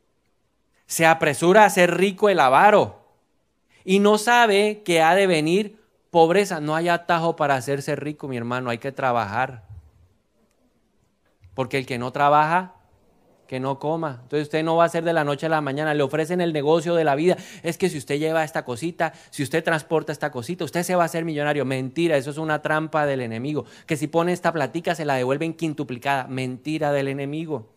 Speaker 1: se apresura a ser rico el avaro y no sabe que ha de venir pobreza. No hay atajo para hacerse rico, mi hermano, hay que trabajar. Porque el que no trabaja, que no coma. Entonces usted no va a ser de la noche a la mañana, le ofrecen el negocio de la vida. Es que si usted lleva esta cosita, si usted transporta esta cosita, usted se va a hacer millonario. Mentira, eso es una trampa del enemigo. Que si pone esta platica se la devuelven quintuplicada. Mentira del enemigo.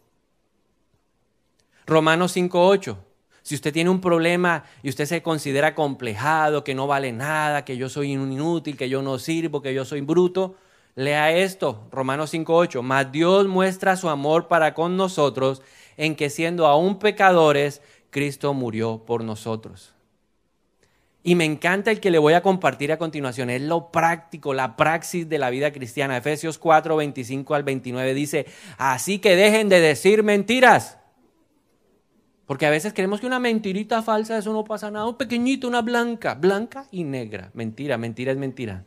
Speaker 1: Romanos 5.8. Si usted tiene un problema y usted se considera complejado, que no vale nada, que yo soy inútil, que yo no sirvo, que yo soy bruto, lea esto, Romanos 5.8. Mas Dios muestra su amor para con nosotros en que siendo aún pecadores, Cristo murió por nosotros. Y me encanta el que le voy a compartir a continuación. Es lo práctico, la praxis de la vida cristiana. Efesios 4, 25 al 29 dice, así que dejen de decir mentiras porque a veces creemos que una mentirita falsa, eso no pasa nada. Un pequeñito, una blanca, blanca y negra. Mentira, mentira es mentira.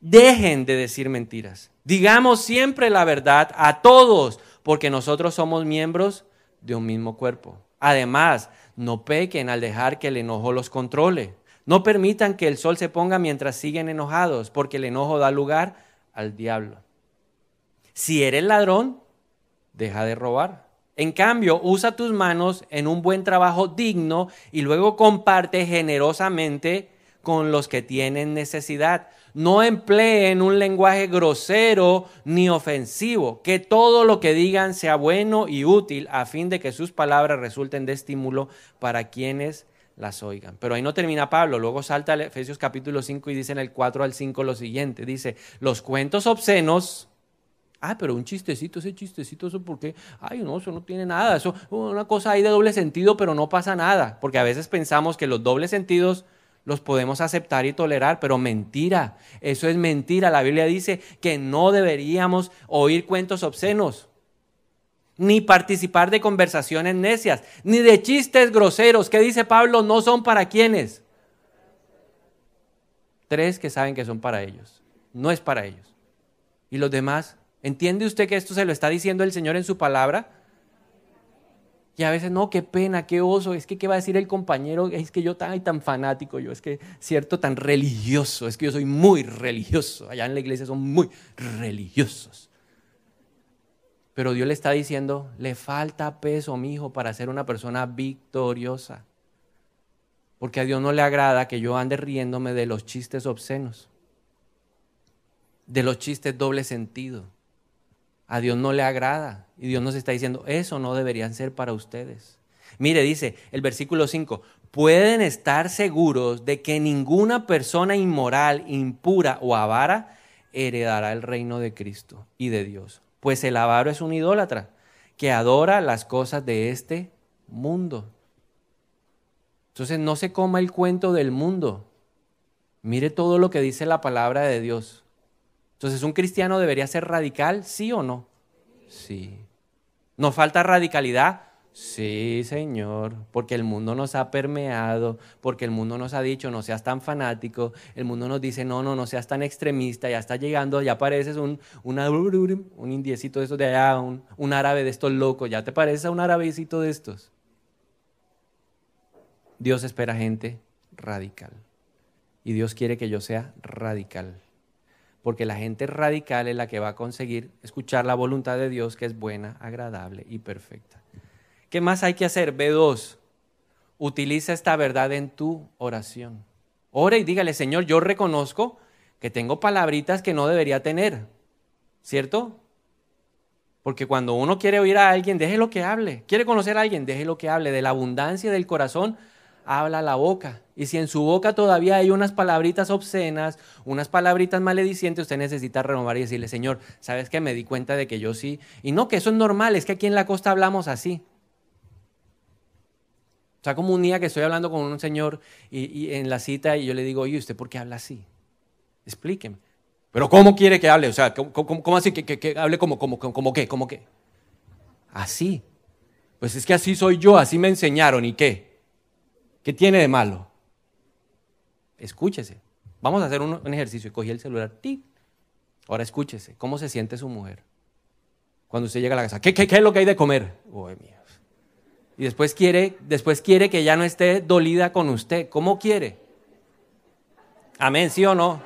Speaker 1: Dejen de decir mentiras. Digamos siempre la verdad a todos, porque nosotros somos miembros de un mismo cuerpo. Además, no pequen al dejar que el enojo los controle. No permitan que el sol se ponga mientras siguen enojados, porque el enojo da lugar al diablo. Si eres ladrón, deja de robar. En cambio, usa tus manos en un buen trabajo digno y luego comparte generosamente con los que tienen necesidad. No empleen un lenguaje grosero ni ofensivo. Que todo lo que digan sea bueno y útil a fin de que sus palabras resulten de estímulo para quienes las oigan. Pero ahí no termina Pablo, luego salta a Efesios capítulo 5 y dice en el 4 al 5 lo siguiente, dice, los cuentos obscenos Ah, pero un chistecito, ese chistecito, eso porque, ay, no, eso no tiene nada, eso una cosa ahí de doble sentido, pero no pasa nada, porque a veces pensamos que los dobles sentidos los podemos aceptar y tolerar, pero mentira, eso es mentira. La Biblia dice que no deberíamos oír cuentos obscenos, ni participar de conversaciones necias, ni de chistes groseros. ¿Qué dice Pablo? No son para quienes. Tres que saben que son para ellos, no es para ellos. Y los demás ¿Entiende usted que esto se lo está diciendo el Señor en su palabra? Y a veces, no, qué pena, qué oso, es que qué va a decir el compañero, es que yo tan, tan fanático, yo es que cierto, tan religioso, es que yo soy muy religioso, allá en la iglesia son muy religiosos. Pero Dios le está diciendo, le falta peso, mi hijo, para ser una persona victoriosa. Porque a Dios no le agrada que yo ande riéndome de los chistes obscenos, de los chistes doble sentido. A Dios no le agrada. Y Dios nos está diciendo, eso no deberían ser para ustedes. Mire, dice el versículo 5, pueden estar seguros de que ninguna persona inmoral, impura o avara heredará el reino de Cristo y de Dios. Pues el avaro es un idólatra que adora las cosas de este mundo. Entonces no se coma el cuento del mundo. Mire todo lo que dice la palabra de Dios. Entonces, ¿un cristiano debería ser radical? ¿Sí o no? Sí. ¿Nos falta radicalidad? Sí, Señor, porque el mundo nos ha permeado, porque el mundo nos ha dicho no seas tan fanático, el mundo nos dice no, no, no seas tan extremista, ya está llegando, ya pareces un, un indiecito de estos de allá, un, un árabe de estos locos, ya te pareces a un árabecito de estos. Dios espera gente radical y Dios quiere que yo sea radical porque la gente radical es la que va a conseguir escuchar la voluntad de Dios que es buena, agradable y perfecta. ¿Qué más hay que hacer? B2. Utiliza esta verdad en tu oración. Ora y dígale, Señor, yo reconozco que tengo palabritas que no debería tener. ¿Cierto? Porque cuando uno quiere oír a alguien, déjelo que hable. Quiere conocer a alguien, déjelo que hable. De la abundancia del corazón habla la boca. Y si en su boca todavía hay unas palabritas obscenas, unas palabritas maledicientes, usted necesita renovar y decirle, Señor, ¿sabes que me di cuenta de que yo sí? Y no, que eso es normal, es que aquí en la costa hablamos así. O sea, como un día que estoy hablando con un señor y, en la cita y yo le digo, oye, ¿usted por qué habla así? Explíqueme. Pero ¿cómo quiere que hable? O sea, ¿cómo, así que, hable como, como, como qué? ¿Cómo qué? Así. Pues es que así soy yo, así me enseñaron. ¿Y qué? ¿Qué tiene de malo? Escúchese. Vamos a hacer un, ejercicio. Y cogí el celular. Ahora escúchese. ¿Cómo se siente su mujer? Cuando usted llega a la casa. ¿Qué, qué, qué es lo que hay de comer? Oh, y después quiere, después quiere que ya no esté dolida con usted. ¿Cómo quiere? Amén, ¿sí o no?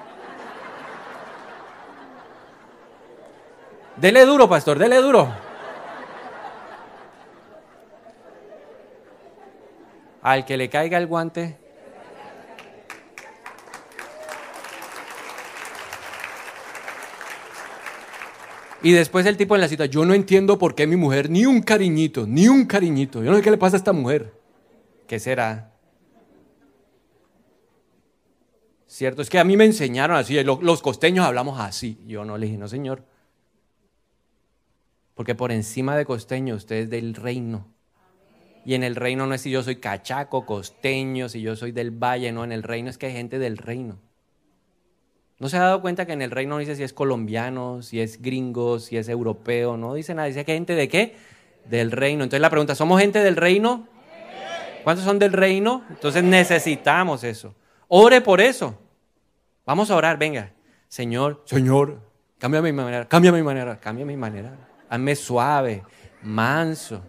Speaker 1: Dele duro, pastor, dele duro. Al que le caiga el guante, Y después el tipo en la cita, yo no entiendo por qué mi mujer, ni un cariñito, ni un cariñito. Yo no sé qué le pasa a esta mujer. ¿Qué será? ¿Cierto? Es que a mí me enseñaron así, los costeños hablamos así. Yo no le dije, no señor. Porque por encima de costeño usted es del reino. Y en el reino no es si yo soy cachaco, costeño, si yo soy del valle, no, en el reino es que hay gente del reino. ¿No se ha dado cuenta que en el reino no dice si es colombiano, si es gringo, si es europeo? No dice nada. Dice que gente de qué? Del reino. Entonces la pregunta, ¿somos gente del reino? ¿Cuántos son del reino? Entonces necesitamos eso. Ore por eso. Vamos a orar, venga. Señor, Señor, cambia mi manera, cambia mi manera, cambia mi manera. Hazme suave, manso.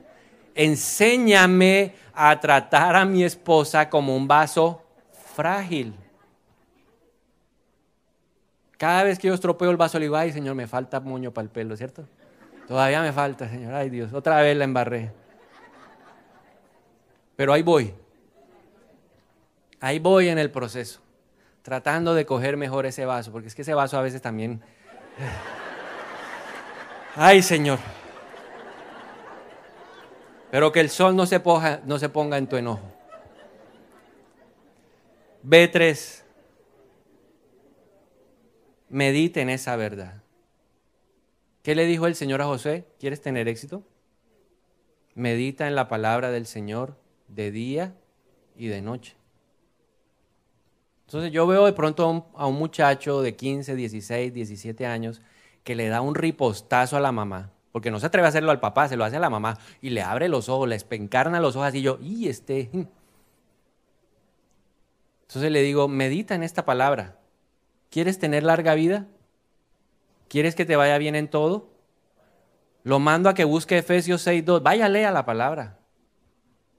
Speaker 1: Enséñame a tratar a mi esposa como un vaso frágil. Cada vez que yo estropeo el vaso, le digo, ay, Señor, me falta moño para el pelo, ¿cierto? Todavía me falta, Señor. Ay, Dios, otra vez la embarré. Pero ahí voy. Ahí voy en el proceso. Tratando de coger mejor ese vaso, porque es que ese vaso a veces también... Ay, Señor. Pero que el sol no se, no se ponga en tu enojo. B3 medite en esa verdad. ¿Qué le dijo el Señor a José? ¿Quieres tener éxito? Medita en la palabra del Señor de día y de noche. Entonces yo veo de pronto a un, muchacho de 15, 16, 17 años que le da un ripostazo a la mamá, porque no se atreve a hacerlo al papá, se lo hace a la mamá, y le abre los ojos, le espencarna los ojos y yo, y este... Entonces le digo, medita en esta palabra, ¿Quieres tener larga vida? ¿Quieres que te vaya bien en todo? Lo mando a que busque Efesios 6.2. Vaya, lea la palabra.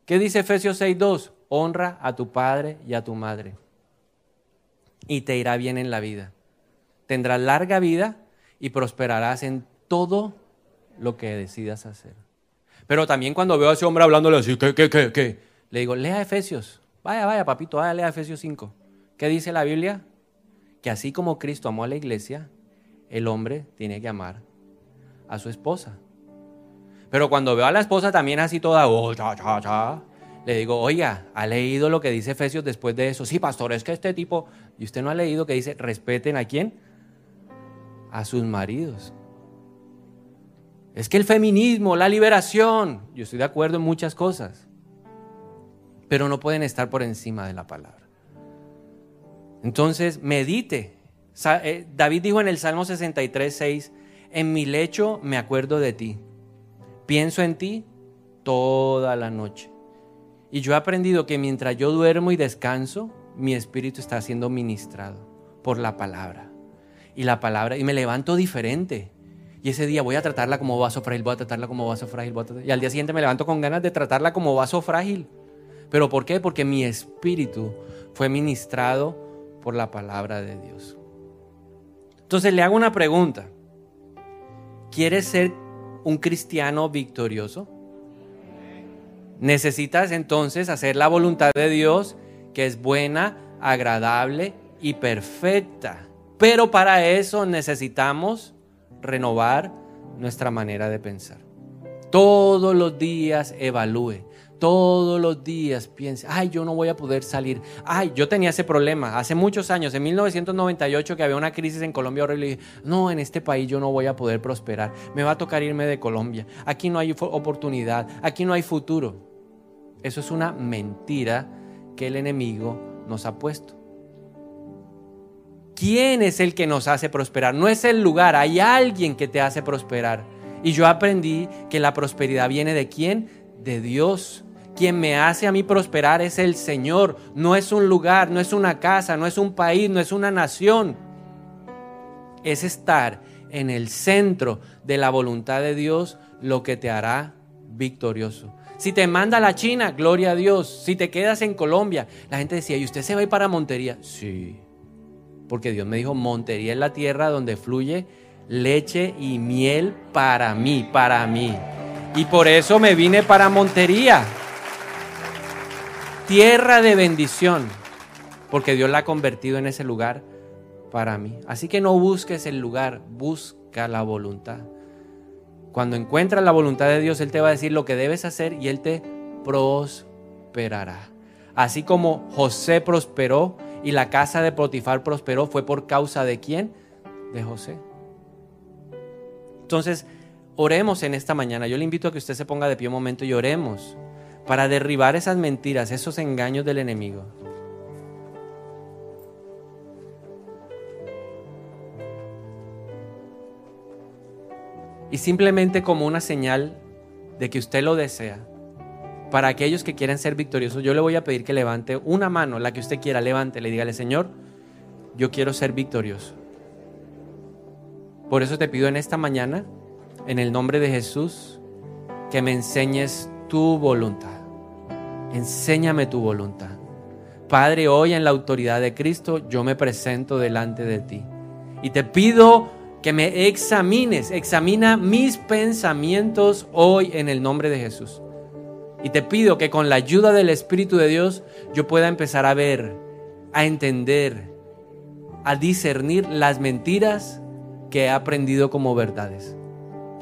Speaker 1: ¿Qué dice Efesios 6.2? Honra a tu padre y a tu madre. Y te irá bien en la vida. Tendrás larga vida y prosperarás en todo lo que decidas hacer. Pero también cuando veo a ese hombre hablándole así, ¿qué, qué, qué, qué? Le digo, lea Efesios. Vaya, vaya, papito, dale a Efesios 5. ¿Qué dice la Biblia? Que así como Cristo amó a la iglesia, el hombre tiene que amar a su esposa. Pero cuando veo a la esposa también así toda, oh, cha, cha, cha, le digo, oiga, ¿ha leído lo que dice Efesios después de eso? Sí, pastor, es que este tipo, y usted no ha leído que dice, respeten a quién? A sus maridos. Es que el feminismo, la liberación, yo estoy de acuerdo en muchas cosas, pero no pueden estar por encima de la palabra. Entonces, medite. Eh, David dijo en el Salmo 63, 6, en mi lecho me acuerdo de ti Pienso en ti toda la noche. Y yo he aprendido que mientras yo duermo y descanso, mi espíritu está siendo ministrado por la palabra. Y la palabra, y me levanto diferente. Y ese día voy a tratarla como vaso frágil, voy a tratarla como vaso frágil. y al día siguiente me levanto con ganas de tratarla como vaso frágil. ¿Pero por qué? Porque mi espíritu fue ministrado por la palabra de Dios. Entonces le hago una pregunta. ¿Quieres ser un cristiano victorioso? Necesitas entonces hacer la voluntad de Dios que es buena, agradable y perfecta. Pero para eso necesitamos renovar nuestra manera de pensar. Todos los días evalúe. Todos los días piense, ay, yo no voy a poder salir. Ay, yo tenía ese problema hace muchos años, en 1998 que había una crisis en Colombia horrible. dije, no, en este país yo no voy a poder prosperar. Me va a tocar irme de Colombia. Aquí no hay oportunidad, aquí no hay futuro. Eso es una mentira que el enemigo nos ha puesto. ¿Quién es el que nos hace prosperar? No es el lugar, hay alguien que te hace prosperar. Y yo aprendí que la prosperidad viene de quién? De Dios. Quien me hace a mí prosperar es el Señor. No es un lugar, no es una casa, no es un país, no es una nación. Es estar en el centro de la voluntad de Dios lo que te hará victorioso. Si te manda a la China, gloria a Dios. Si te quedas en Colombia, la gente decía, ¿y usted se va a ir para Montería? Sí, porque Dios me dijo, Montería es la tierra donde fluye leche y miel para mí, para mí. Y por eso me vine para Montería tierra de bendición, porque Dios la ha convertido en ese lugar para mí. Así que no busques el lugar, busca la voluntad. Cuando encuentras la voluntad de Dios, Él te va a decir lo que debes hacer y Él te prosperará. Así como José prosperó y la casa de Potifar prosperó, fue por causa de quién? De José. Entonces, oremos en esta mañana. Yo le invito a que usted se ponga de pie un momento y oremos para derribar esas mentiras, esos engaños del enemigo. Y simplemente como una señal de que usted lo desea, para aquellos que quieren ser victoriosos, yo le voy a pedir que levante una mano, la que usted quiera, levante, le dígale, Señor, yo quiero ser victorioso. Por eso te pido en esta mañana, en el nombre de Jesús, que me enseñes tu voluntad. Enséñame tu voluntad. Padre, hoy en la autoridad de Cristo yo me presento delante de ti. Y te pido que me examines, examina mis pensamientos hoy en el nombre de Jesús. Y te pido que con la ayuda del Espíritu de Dios yo pueda empezar a ver, a entender, a discernir las mentiras que he aprendido como verdades.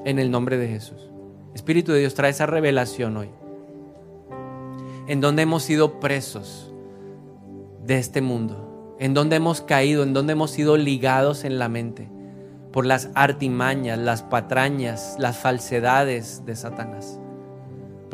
Speaker 1: En el nombre de Jesús. Espíritu de Dios, trae esa revelación hoy en donde hemos sido presos de este mundo, en donde hemos caído, en donde hemos sido ligados en la mente por las artimañas, las patrañas, las falsedades de Satanás.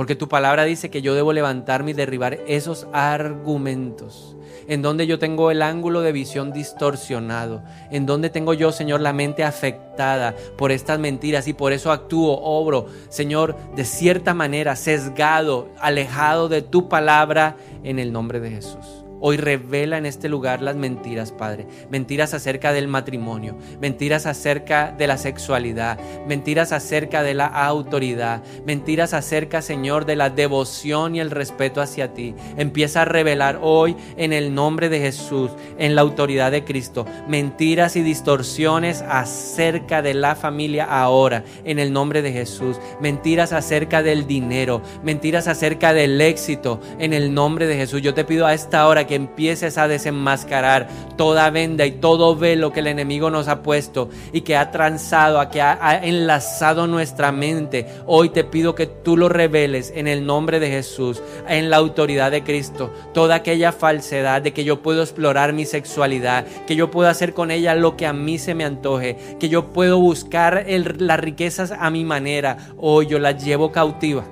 Speaker 1: Porque tu palabra dice que yo debo levantarme y derribar esos argumentos. En donde yo tengo el ángulo de visión distorsionado, en donde tengo yo, Señor, la mente afectada por estas mentiras y por eso actúo, obro, Señor, de cierta manera, sesgado, alejado de tu palabra en el nombre de Jesús. Hoy revela en este lugar las mentiras, Padre. Mentiras acerca del matrimonio, mentiras acerca de la sexualidad, mentiras acerca de la autoridad, mentiras acerca, Señor, de la devoción y el respeto hacia ti. Empieza a revelar hoy en el nombre de Jesús, en la autoridad de Cristo, mentiras y distorsiones acerca de la familia ahora, en el nombre de Jesús. Mentiras acerca del dinero, mentiras acerca del éxito, en el nombre de Jesús. Yo te pido a esta hora que empieces a desenmascarar toda venda y todo velo que el enemigo nos ha puesto y que ha transado, a que ha, enlazado nuestra mente. Hoy te pido que tú lo reveles en el nombre de Jesús, en la autoridad de Cristo. Toda aquella falsedad de que yo puedo explorar mi sexualidad, que yo puedo hacer con ella lo que a mí se me antoje, que yo puedo buscar las riquezas a mi manera. Hoy yo las llevo cautiva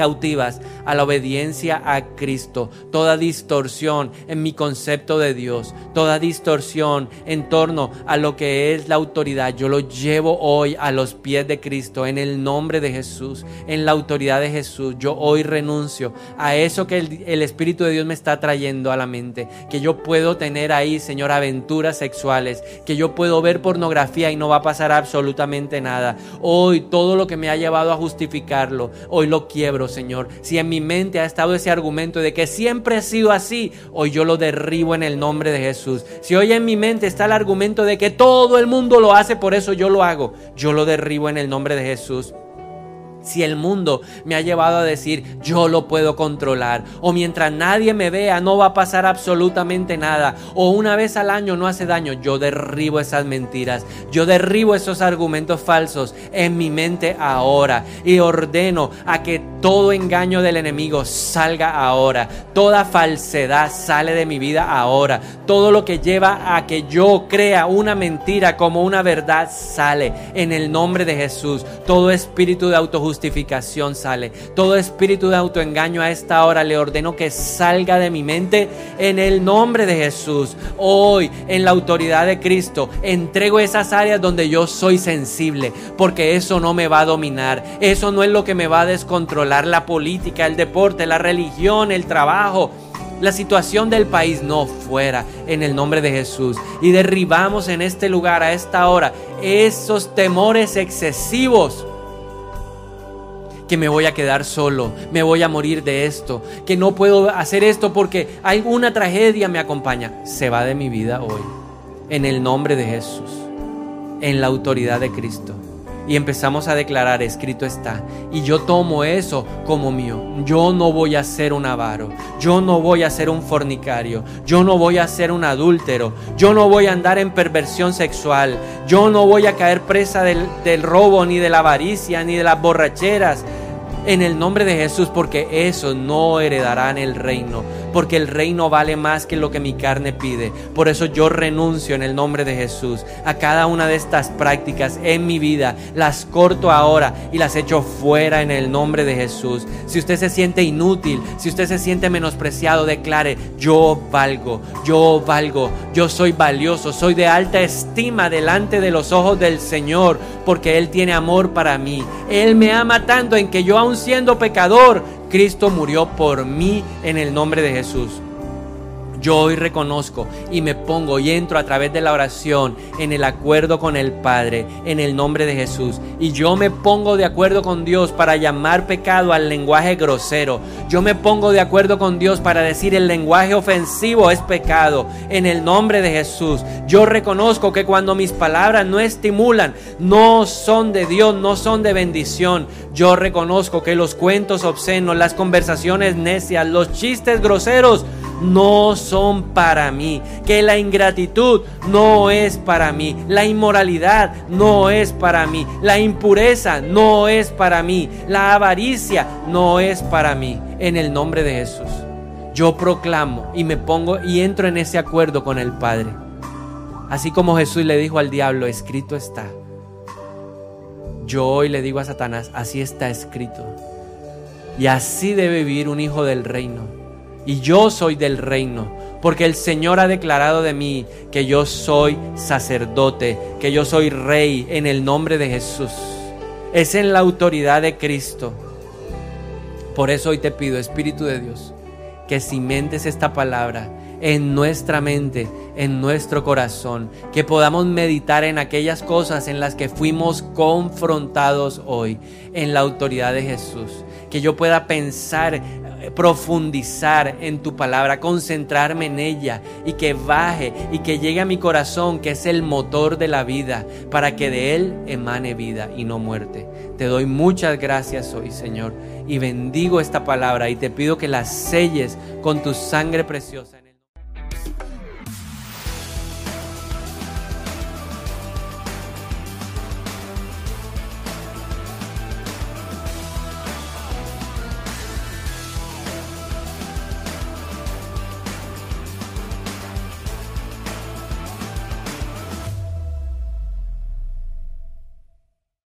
Speaker 1: cautivas a la obediencia a Cristo. Toda distorsión en mi concepto de Dios, toda distorsión en torno a lo que es la autoridad, yo lo llevo hoy a los pies de Cristo en el nombre de Jesús, en la autoridad de Jesús. Yo hoy renuncio a eso que el, Espíritu de Dios me está trayendo a la mente, que yo puedo tener ahí, Señor, aventuras sexuales, que yo puedo ver pornografía y no va a pasar absolutamente nada. Hoy todo lo que me ha llevado a justificarlo, hoy lo quiebro, Señor. Si en mi mente ha estado ese argumento de que siempre ha sido así, hoy yo lo derribo en el nombre de Jesús. Si hoy en mi mente está el argumento de que todo el mundo lo hace, por eso yo lo hago, yo lo derribo en el nombre de Jesús. Si el mundo me ha llevado a decir yo lo puedo controlar o mientras nadie me vea no va a pasar absolutamente nada o una vez al año no hace daño, yo derribo esas mentiras, yo derribo esos argumentos falsos en mi mente ahora y ordeno a que todo engaño del enemigo salga ahora, toda falsedad sale de mi vida ahora, todo lo que lleva a que yo crea una mentira como una verdad sale en el nombre de Jesús, todo espíritu de autojusticia justificación sale. Todo espíritu de autoengaño a esta hora le ordeno que salga de mi mente en el nombre de Jesús. Hoy, en la autoridad de Cristo, entrego esas áreas donde yo soy sensible, porque eso no me va a dominar. Eso no es lo que me va a descontrolar. La política, el deporte, la religión, el trabajo la situación del país no fuera en el nombre de Jesús. Y derribamos en este lugar, a esta hora, esos temores excesivos que me voy a quedar solo, me voy a morir de esto, que no puedo hacer esto porque alguna tragedia me acompaña. Se va de mi vida hoy, en el nombre de Jesús, en la autoridad de Cristo y empezamos a declarar, escrito está. Y yo tomo eso como mío. Yo no voy a ser un avaro. Yo no voy a ser un fornicario. Yo no voy a ser un adúltero. Yo no voy a andar en perversión sexual. Yo no voy a caer presa del robo, ni de la avaricia, ni de las borracheras. En el nombre de Jesús, porque eso no heredarán el reino porque el reino vale más que lo que mi carne pide. Por eso yo renuncio en el nombre de Jesús a cada una de estas prácticas en mi vida. Las corto ahora y las echo fuera en el nombre de Jesús. Si usted se siente inútil, si usted se siente menospreciado, declare, yo valgo, yo valgo, yo soy valioso, soy de alta estima delante de los ojos del Señor, porque Él tiene amor para mí. Él me ama tanto en que yo aun siendo pecador, Cristo murió por mí en el nombre de Jesús. Yo hoy reconozco y me pongo y entro a través de la oración en el acuerdo con el Padre, en el nombre de Jesús. Y yo me pongo de acuerdo con Dios para llamar pecado al lenguaje grosero. Yo me pongo de acuerdo con Dios para decir el lenguaje ofensivo es pecado, en el nombre de Jesús. Yo reconozco que cuando mis palabras no estimulan, no son de Dios, no son de bendición. Yo reconozco que los cuentos obscenos, las conversaciones necias, los chistes groseros, no son para mí, que la ingratitud no es para mí, la inmoralidad no es para mí, la impureza no es para mí, la avaricia no es para mí, en el nombre de Jesús. Yo proclamo y me pongo y entro en ese acuerdo con el Padre. Así como Jesús le dijo al diablo, escrito está. Yo hoy le digo a Satanás, así está escrito. Y así debe vivir un hijo del reino y yo soy del reino, porque el Señor ha declarado de mí que yo soy sacerdote, que yo soy rey en el nombre de Jesús. Es en la autoridad de Cristo. Por eso hoy te pido, Espíritu de Dios, que cimentes esta palabra en nuestra mente, en nuestro corazón, que podamos meditar en aquellas cosas en las que fuimos confrontados hoy, en la autoridad de Jesús, que yo pueda pensar profundizar en tu palabra, concentrarme en ella y que baje y que llegue a mi corazón, que es el motor de la vida, para que de él emane vida y no muerte. Te doy muchas gracias hoy, Señor, y bendigo esta palabra y te pido que la selles con tu sangre preciosa.